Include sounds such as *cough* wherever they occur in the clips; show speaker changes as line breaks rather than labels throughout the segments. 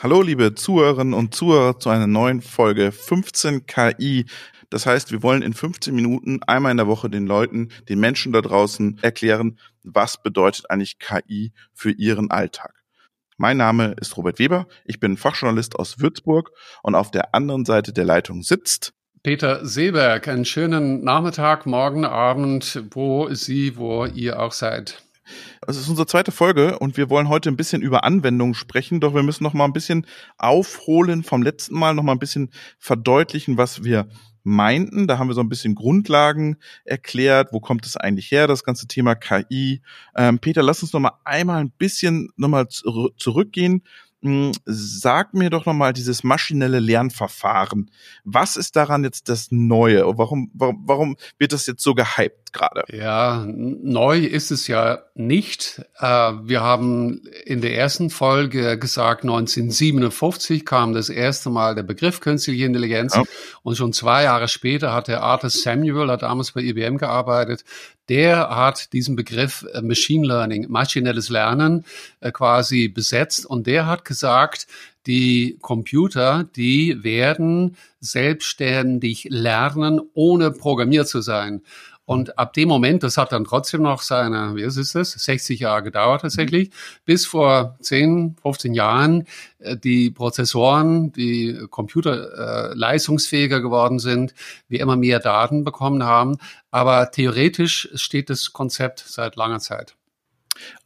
Hallo, liebe Zuhörerinnen und Zuhörer zu einer neuen Folge 15 KI. Das heißt, wir wollen in 15 Minuten einmal in der Woche den Leuten, den Menschen da draußen erklären, was bedeutet eigentlich KI für ihren Alltag. Mein Name ist Robert Weber, ich bin Fachjournalist aus Würzburg und auf der anderen Seite der Leitung sitzt
Peter Seeberg. Einen schönen Nachmittag, morgen, Abend, wo Sie, wo ihr auch seid.
Es ist unsere zweite Folge und wir wollen heute ein bisschen über Anwendungen sprechen, doch wir müssen noch mal ein bisschen aufholen vom letzten Mal, noch mal ein bisschen verdeutlichen, was wir meinten. Da haben wir so ein bisschen Grundlagen erklärt. Wo kommt es eigentlich her, das ganze Thema KI? Ähm, Peter, lass uns noch mal einmal ein bisschen noch mal zurückgehen sag mir doch nochmal dieses maschinelle Lernverfahren. Was ist daran jetzt das Neue? Warum, warum, warum wird das jetzt so gehypt gerade?
Ja, neu ist es ja nicht. Äh, wir haben in der ersten Folge gesagt, 1957 kam das erste Mal der Begriff künstliche Intelligenz ja. und schon zwei Jahre später hat der Arthur Samuel, hat damals bei IBM gearbeitet, der hat diesen Begriff äh, Machine Learning, maschinelles Lernen äh, quasi besetzt und der hat gesagt, die Computer, die werden selbstständig lernen, ohne programmiert zu sein. Und ab dem Moment, das hat dann trotzdem noch seine, wie ist es, 60 Jahre gedauert tatsächlich, bis vor 10, 15 Jahren äh, die Prozessoren, die Computer äh, leistungsfähiger geworden sind, wir immer mehr Daten bekommen haben. Aber theoretisch steht das Konzept seit langer Zeit.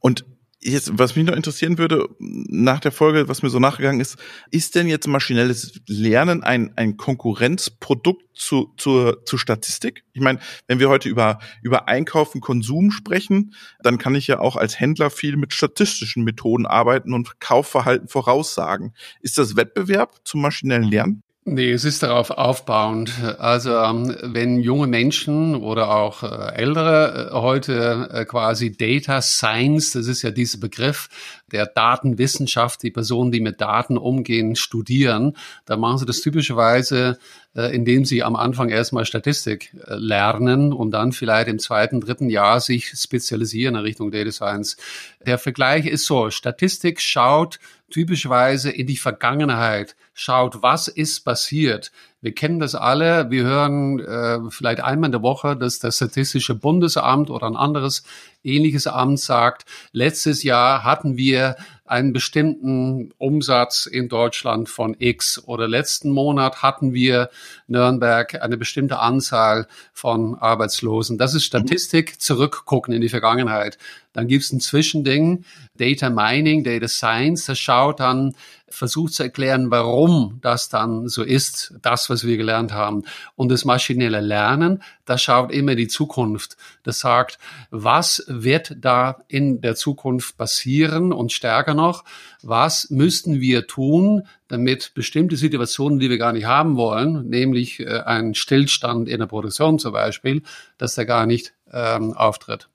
Und Jetzt, was mich noch interessieren würde, nach der Folge, was mir so nachgegangen ist, ist denn jetzt maschinelles Lernen ein, ein Konkurrenzprodukt zu, zur, zu Statistik? Ich meine, wenn wir heute über, über Einkaufen, Konsum sprechen, dann kann ich ja auch als Händler viel mit statistischen Methoden arbeiten und Kaufverhalten voraussagen. Ist das Wettbewerb zum maschinellen Lernen?
Nee, es ist darauf aufbauend. Also ähm, wenn junge Menschen oder auch äh, ältere äh, heute äh, quasi Data Science, das ist ja dieser Begriff der Datenwissenschaft, die Personen, die mit Daten umgehen, studieren, dann machen sie das typischerweise, indem sie am Anfang erstmal Statistik lernen und dann vielleicht im zweiten, dritten Jahr sich spezialisieren in Richtung Data Science. Der Vergleich ist so, Statistik schaut typischerweise in die Vergangenheit, schaut, was ist passiert. Wir kennen das alle, wir hören äh, vielleicht einmal in der Woche, dass das Statistische Bundesamt oder ein anderes ähnliches Amt sagt, letztes Jahr hatten wir einen bestimmten Umsatz in Deutschland von X oder letzten Monat hatten wir Nürnberg eine bestimmte Anzahl von Arbeitslosen. Das ist Statistik, zurückgucken in die Vergangenheit. Dann gibt es ein Zwischending, Data Mining, Data Science, das schaut dann, versucht zu erklären, warum das dann so ist, das, was wir gelernt haben. Und das maschinelle Lernen, das schaut immer die Zukunft. Das sagt, was wird da in der Zukunft passieren und stärker noch, was müssten wir tun, damit bestimmte Situationen, die wir gar nicht haben wollen, nämlich äh, ein Stillstand in der Produktion zum Beispiel, dass der gar nicht ähm, auftritt.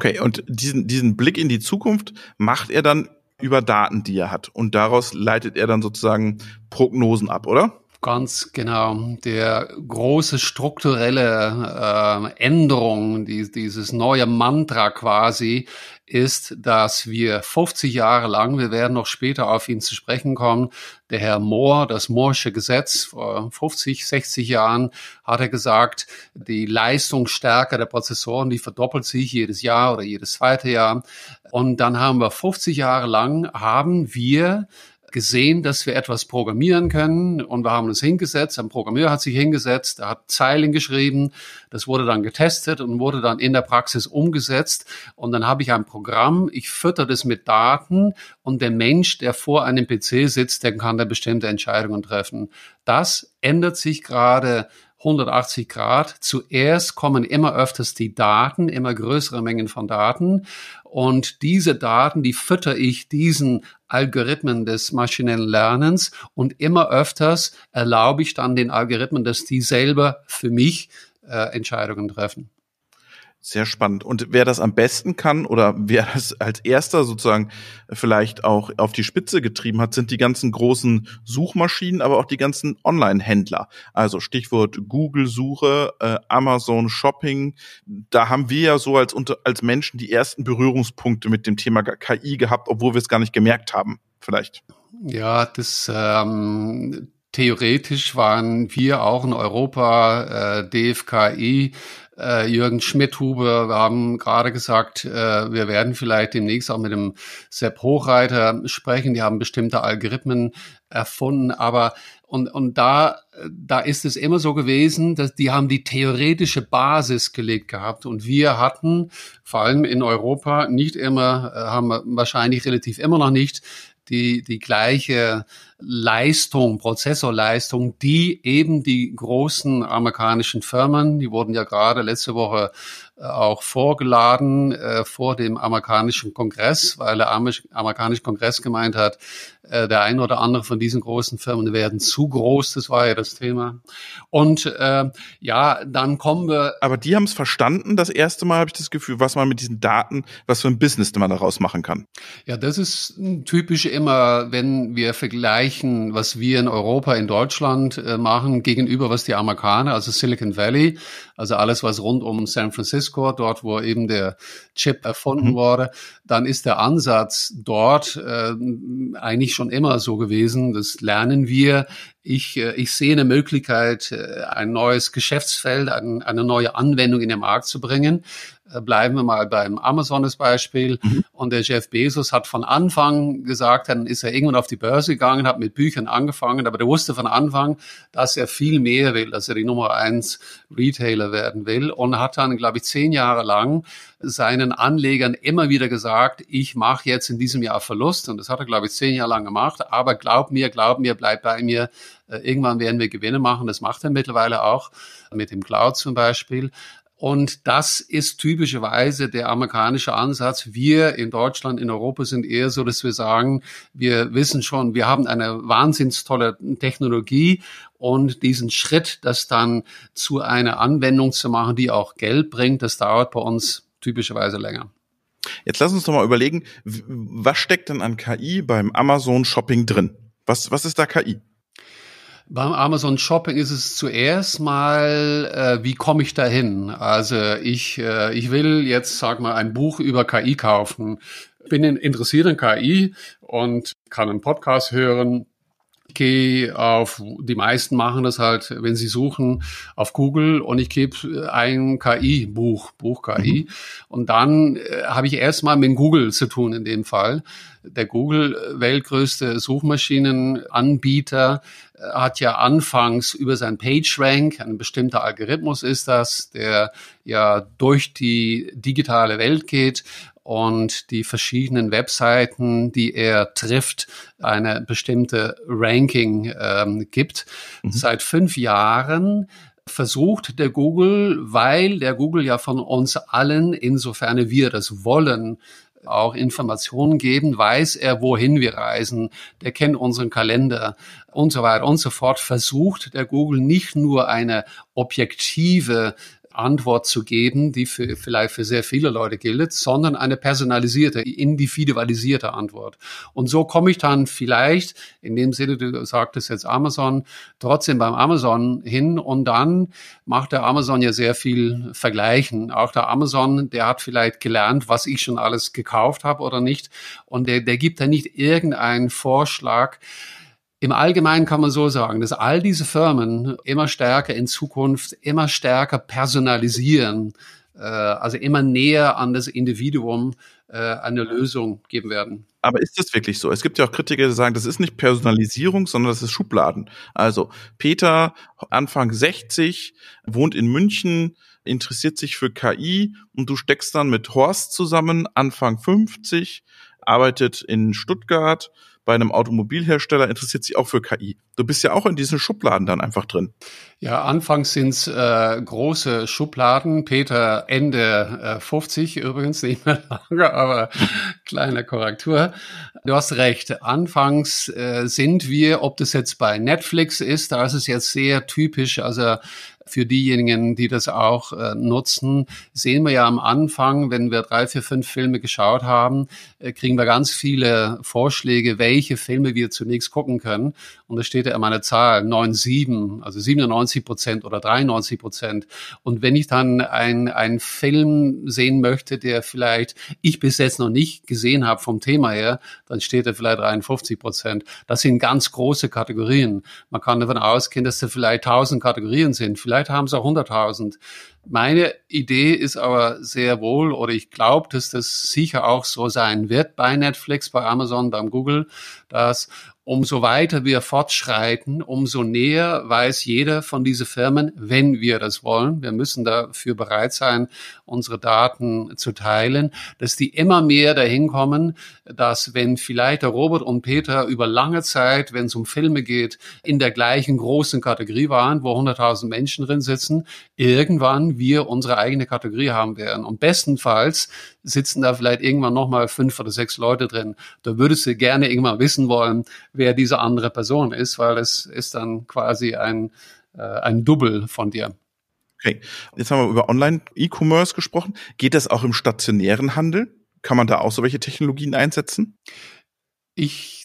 Okay, und diesen, diesen Blick in die Zukunft macht er dann über Daten, die er hat. Und daraus leitet er dann sozusagen Prognosen ab, oder?
Ganz genau. Der große strukturelle äh, Änderung, die, dieses neue Mantra quasi, ist, dass wir 50 Jahre lang, wir werden noch später auf ihn zu sprechen kommen, der Herr Mohr, das Moorsche Gesetz vor 50, 60 Jahren, hat er gesagt, die Leistungsstärke der Prozessoren, die verdoppelt sich jedes Jahr oder jedes zweite Jahr. Und dann haben wir 50 Jahre lang, haben wir gesehen, dass wir etwas programmieren können und wir haben uns hingesetzt, ein Programmierer hat sich hingesetzt, er hat Zeilen geschrieben, das wurde dann getestet und wurde dann in der Praxis umgesetzt und dann habe ich ein Programm, ich fütter das mit Daten und der Mensch, der vor einem PC sitzt, der kann da bestimmte Entscheidungen treffen. Das ändert sich gerade 180 Grad. Zuerst kommen immer öfters die Daten, immer größere Mengen von Daten. Und diese Daten, die fütter ich diesen Algorithmen des maschinellen Lernens und immer öfters erlaube ich dann den Algorithmen, dass die selber für mich äh, Entscheidungen treffen.
Sehr spannend. Und wer das am besten kann oder wer das als erster sozusagen vielleicht auch auf die Spitze getrieben hat, sind die ganzen großen Suchmaschinen, aber auch die ganzen Online-Händler. Also Stichwort Google-Suche, äh, Amazon Shopping. Da haben wir ja so als, als Menschen die ersten Berührungspunkte mit dem Thema KI gehabt, obwohl wir es gar nicht gemerkt haben. vielleicht.
Ja, das ähm, theoretisch waren wir auch in Europa, äh, DFKI, äh, Jürgen Schmidhuber, wir haben gerade gesagt, äh, wir werden vielleicht demnächst auch mit dem Sepp Hochreiter sprechen. Die haben bestimmte Algorithmen erfunden, aber und, und da, da ist es immer so gewesen, dass die haben die theoretische Basis gelegt gehabt und wir hatten vor allem in Europa nicht immer, äh, haben wahrscheinlich relativ immer noch nicht die, die gleiche Leistung, Prozessorleistung, die eben die großen amerikanischen Firmen, die wurden ja gerade letzte Woche äh, auch vorgeladen äh, vor dem amerikanischen Kongress, weil der amerikanische Kongress gemeint hat, äh, der ein oder andere von diesen großen Firmen werden zu groß, das war ja das Thema. Und äh, ja, dann kommen wir.
Aber die haben es verstanden, das erste Mal habe ich das Gefühl, was man mit diesen Daten, was für ein Business man daraus machen kann.
Ja, das ist typisch immer, wenn wir vergleichen, was wir in Europa, in Deutschland äh, machen, gegenüber was die Amerikaner, also Silicon Valley, also alles, was rund um San Francisco, dort, wo eben der Chip erfunden mhm. wurde, dann ist der Ansatz dort äh, eigentlich schon immer so gewesen. Das lernen wir. Ich, äh, ich sehe eine Möglichkeit, äh, ein neues Geschäftsfeld, eine neue Anwendung in den Markt zu bringen. Äh, bleiben wir mal beim Amazon das Beispiel. Mhm. Und der Jeff Bezos hat von Anfang gesagt, dann ist er irgendwann auf die Börse gegangen, hat mit Büchern angefangen, aber der wusste von Anfang, dass er viel mehr will, dass er die Nummer eins Retailer werden will und hat dann, glaube ich, zehn Jahre lang seinen Anlegern immer wieder gesagt, ich mache jetzt in diesem Jahr Verlust und das hat er, glaube ich, zehn Jahre lang gemacht, aber glaub mir, glaub mir, bleib bei mir, irgendwann werden wir Gewinne machen, das macht er mittlerweile auch mit dem Cloud zum Beispiel. Und das ist typischerweise der amerikanische Ansatz. Wir in Deutschland, in Europa sind eher so, dass wir sagen, wir wissen schon, wir haben eine wahnsinns tolle Technologie und diesen Schritt, das dann zu einer Anwendung zu machen, die auch Geld bringt, das dauert bei uns typischerweise länger.
Jetzt lass uns doch mal überlegen, was steckt denn an KI beim Amazon Shopping drin? Was, was ist da KI?
Beim Amazon Shopping ist es zuerst mal, äh, wie komme ich dahin? Also ich, äh, ich will jetzt, sag mal, ein Buch über KI kaufen. Bin interessiert in KI und kann einen Podcast hören gehe auf, die meisten machen das halt, wenn sie suchen, auf Google und ich gebe ein KI-Buch, Buch KI. Mhm. Und dann äh, habe ich erstmal mit Google zu tun in dem Fall. Der Google, äh, weltgrößte Suchmaschinenanbieter, äh, hat ja anfangs über sein PageRank, ein bestimmter Algorithmus ist das, der ja durch die digitale Welt geht und die verschiedenen Webseiten, die er trifft, eine bestimmte Ranking ähm, gibt. Mhm. Seit fünf Jahren versucht der Google, weil der Google ja von uns allen, insofern wir das wollen, auch Informationen geben, weiß er, wohin wir reisen, der kennt unseren Kalender und so weiter und so fort, versucht der Google nicht nur eine objektive Antwort zu geben, die für, vielleicht für sehr viele Leute gilt, sondern eine personalisierte, individualisierte Antwort. Und so komme ich dann vielleicht, in dem Sinne, du sagtest jetzt Amazon, trotzdem beim Amazon hin und dann macht der Amazon ja sehr viel Vergleichen. Auch der Amazon, der hat vielleicht gelernt, was ich schon alles gekauft habe oder nicht. Und der, der gibt da nicht irgendeinen Vorschlag, im Allgemeinen kann man so sagen, dass all diese Firmen immer stärker in Zukunft immer stärker personalisieren, äh, also immer näher an das Individuum äh, eine Lösung geben werden.
Aber ist das wirklich so? Es gibt ja auch Kritiker, die sagen, das ist nicht Personalisierung, sondern das ist Schubladen. Also Peter, Anfang 60, wohnt in München, interessiert sich für KI und du steckst dann mit Horst zusammen, Anfang 50, arbeitet in Stuttgart bei einem Automobilhersteller interessiert sich auch für KI. Du bist ja auch in diesen Schubladen dann einfach drin.
Ja, anfangs sind's äh, große Schubladen. Peter Ende äh, 50 übrigens, nicht mehr *laughs* lange, aber *laughs* kleine Korrektur. Du hast recht. Anfangs äh, sind wir, ob das jetzt bei Netflix ist, da ist es jetzt sehr typisch, also für diejenigen, die das auch äh, nutzen, sehen wir ja am Anfang, wenn wir drei, vier, fünf Filme geschaut haben, äh, kriegen wir ganz viele Vorschläge, welche Filme wir zunächst gucken können. Und da steht ja immer eine Zahl, 9,7, also 97 Prozent oder 93 Prozent. Und wenn ich dann ein, einen Film sehen möchte, der vielleicht ich bis jetzt noch nicht gesehen habe vom Thema her, dann steht da vielleicht 53 Prozent. Das sind ganz große Kategorien. Man kann davon ausgehen, dass da vielleicht 1000 Kategorien sind. Vielleicht haben sie auch 100.000. Meine Idee ist aber sehr wohl, oder ich glaube, dass das sicher auch so sein wird bei Netflix, bei Amazon, beim Google, dass umso weiter wir fortschreiten, umso näher weiß jeder von diesen Firmen, wenn wir das wollen. Wir müssen dafür bereit sein, unsere Daten zu teilen, dass die immer mehr dahin kommen, dass wenn vielleicht der Robert und Peter über lange Zeit, wenn es um Filme geht, in der gleichen großen Kategorie waren, wo 100.000 Menschen drin sitzen, irgendwann wir unsere eigene Kategorie haben werden. Und bestenfalls sitzen da vielleicht irgendwann nochmal fünf oder sechs Leute drin. Da würdest du gerne irgendwann wissen wollen, wer diese andere Person ist, weil es ist dann quasi ein, äh, ein Double von dir.
Okay, jetzt haben wir über Online-E-Commerce gesprochen. Geht das auch im stationären Handel? Kann man da auch so welche Technologien einsetzen?
Ich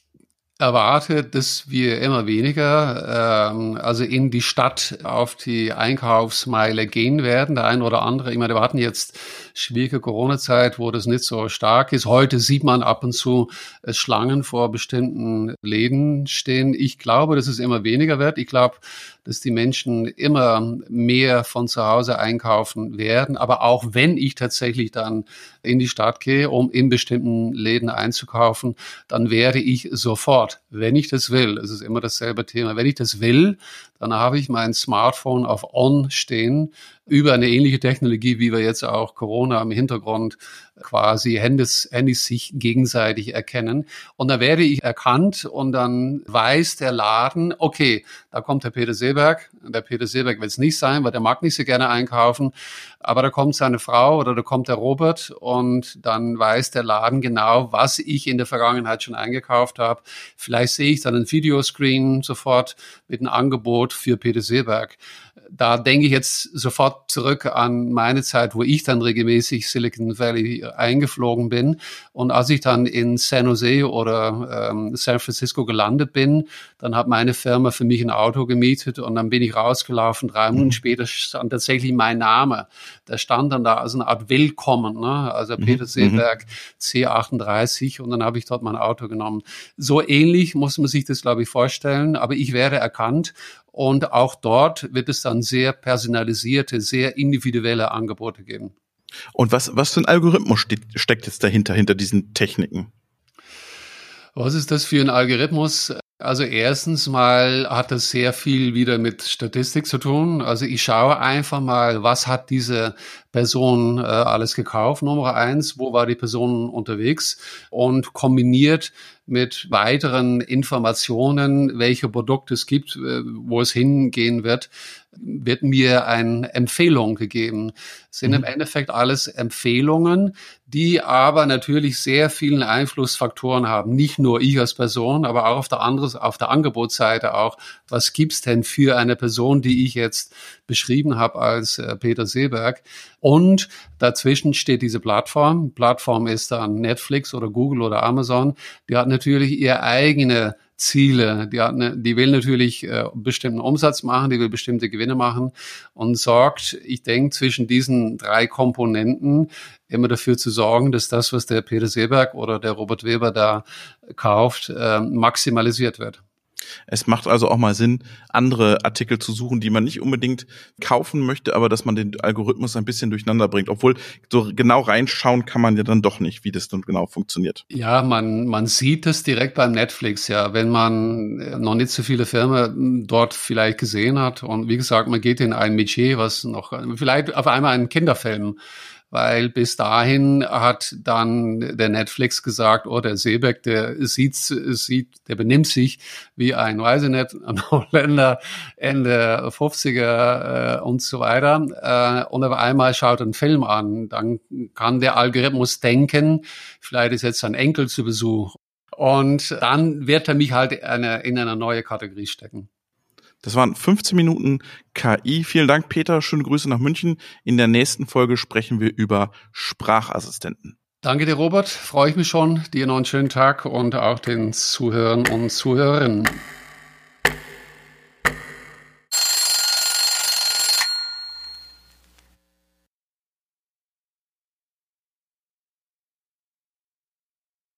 erwarte, dass wir immer weniger ähm, also in die Stadt auf die Einkaufsmeile gehen werden. Der eine oder andere, ich meine, wir hatten jetzt schwierige Corona-Zeit, wo das nicht so stark ist. Heute sieht man ab und zu äh, Schlangen vor bestimmten Läden stehen. Ich glaube, dass es immer weniger wird. Ich glaube, dass die Menschen immer mehr von zu Hause einkaufen werden. Aber auch wenn ich tatsächlich dann in die Stadt gehe, um in bestimmten Läden einzukaufen, dann werde ich sofort, wenn ich das will, es ist immer dasselbe Thema, wenn ich das will, dann habe ich mein Smartphone auf On stehen über eine ähnliche Technologie, wie wir jetzt auch Corona im Hintergrund quasi Handys, Handys sich gegenseitig erkennen. Und da werde ich erkannt und dann weiß der Laden, okay, da kommt der Peter Seeberg. Der Peter Seeberg will es nicht sein, weil der mag nicht so gerne einkaufen. Aber da kommt seine Frau oder da kommt der Robert und dann weiß der Laden genau, was ich in der Vergangenheit schon eingekauft habe. Vielleicht sehe ich dann ein Videoscreen sofort mit einem Angebot für Peter Seeberg da denke ich jetzt sofort zurück an meine Zeit, wo ich dann regelmäßig Silicon Valley eingeflogen bin. Und als ich dann in San Jose oder ähm, San Francisco gelandet bin, dann hat meine Firma für mich ein Auto gemietet und dann bin ich rausgelaufen. Drei Minuten mhm. später stand tatsächlich mein Name. Der stand dann da als eine Art Willkommen, ne? also mhm. Peter Seeberg C38 und dann habe ich dort mein Auto genommen. So ähnlich muss man sich das, glaube ich, vorstellen, aber ich werde erkannt und auch dort wird es dann sehr personalisierte, sehr individuelle Angebote geben.
Und was, was für ein Algorithmus steht, steckt jetzt dahinter, hinter diesen Techniken?
Was ist das für ein Algorithmus? Also erstens mal hat das sehr viel wieder mit Statistik zu tun. Also ich schaue einfach mal, was hat diese Person äh, alles gekauft. Nummer eins, wo war die Person unterwegs? Und kombiniert mit weiteren Informationen, welche Produkte es gibt, äh, wo es hingehen wird, wird mir eine Empfehlung gegeben. Das sind mhm. im Endeffekt alles Empfehlungen, die aber natürlich sehr vielen Einflussfaktoren haben. Nicht nur ich als Person, aber auch auf der anderen, auf der Angebotsseite auch. Was gibt's denn für eine Person, die ich jetzt beschrieben habe als äh, Peter Seeberg? Und dazwischen steht diese Plattform. Plattform ist dann Netflix oder Google oder Amazon. Die hat natürlich ihre eigene Ziele. Die, hat eine, die will natürlich äh, bestimmten Umsatz machen, die will bestimmte Gewinne machen und sorgt, ich denke, zwischen diesen drei Komponenten immer dafür zu sorgen, dass das, was der Peter Seeberg oder der Robert Weber da kauft, äh, maximalisiert wird.
Es macht also auch mal Sinn, andere Artikel zu suchen, die man nicht unbedingt kaufen möchte, aber dass man den Algorithmus ein bisschen durcheinander bringt. Obwohl so genau reinschauen kann man ja dann doch nicht, wie das dann genau funktioniert.
Ja, man, man sieht es direkt beim Netflix, ja. Wenn man äh, noch nicht so viele Firmen hm, dort vielleicht gesehen hat und wie gesagt, man geht in ein Metier, was noch vielleicht auf einmal ein Kinderfilm weil bis dahin hat dann der Netflix gesagt, oh, der Seebeck, der sieht, sieht, der benimmt sich wie ein, weiß ich *laughs* ein Holländer Ende 50er äh, und so weiter. Äh, und auf einmal schaut einen Film an, dann kann der Algorithmus denken, vielleicht ist jetzt ein Enkel zu Besuch. Und dann wird er mich halt eine, in eine neue Kategorie stecken.
Das waren 15 Minuten KI. Vielen Dank, Peter. Schöne Grüße nach München. In der nächsten Folge sprechen wir über Sprachassistenten.
Danke dir, Robert. Freue ich mich schon. Dir noch einen schönen Tag und auch den Zuhörern und Zuhörerinnen.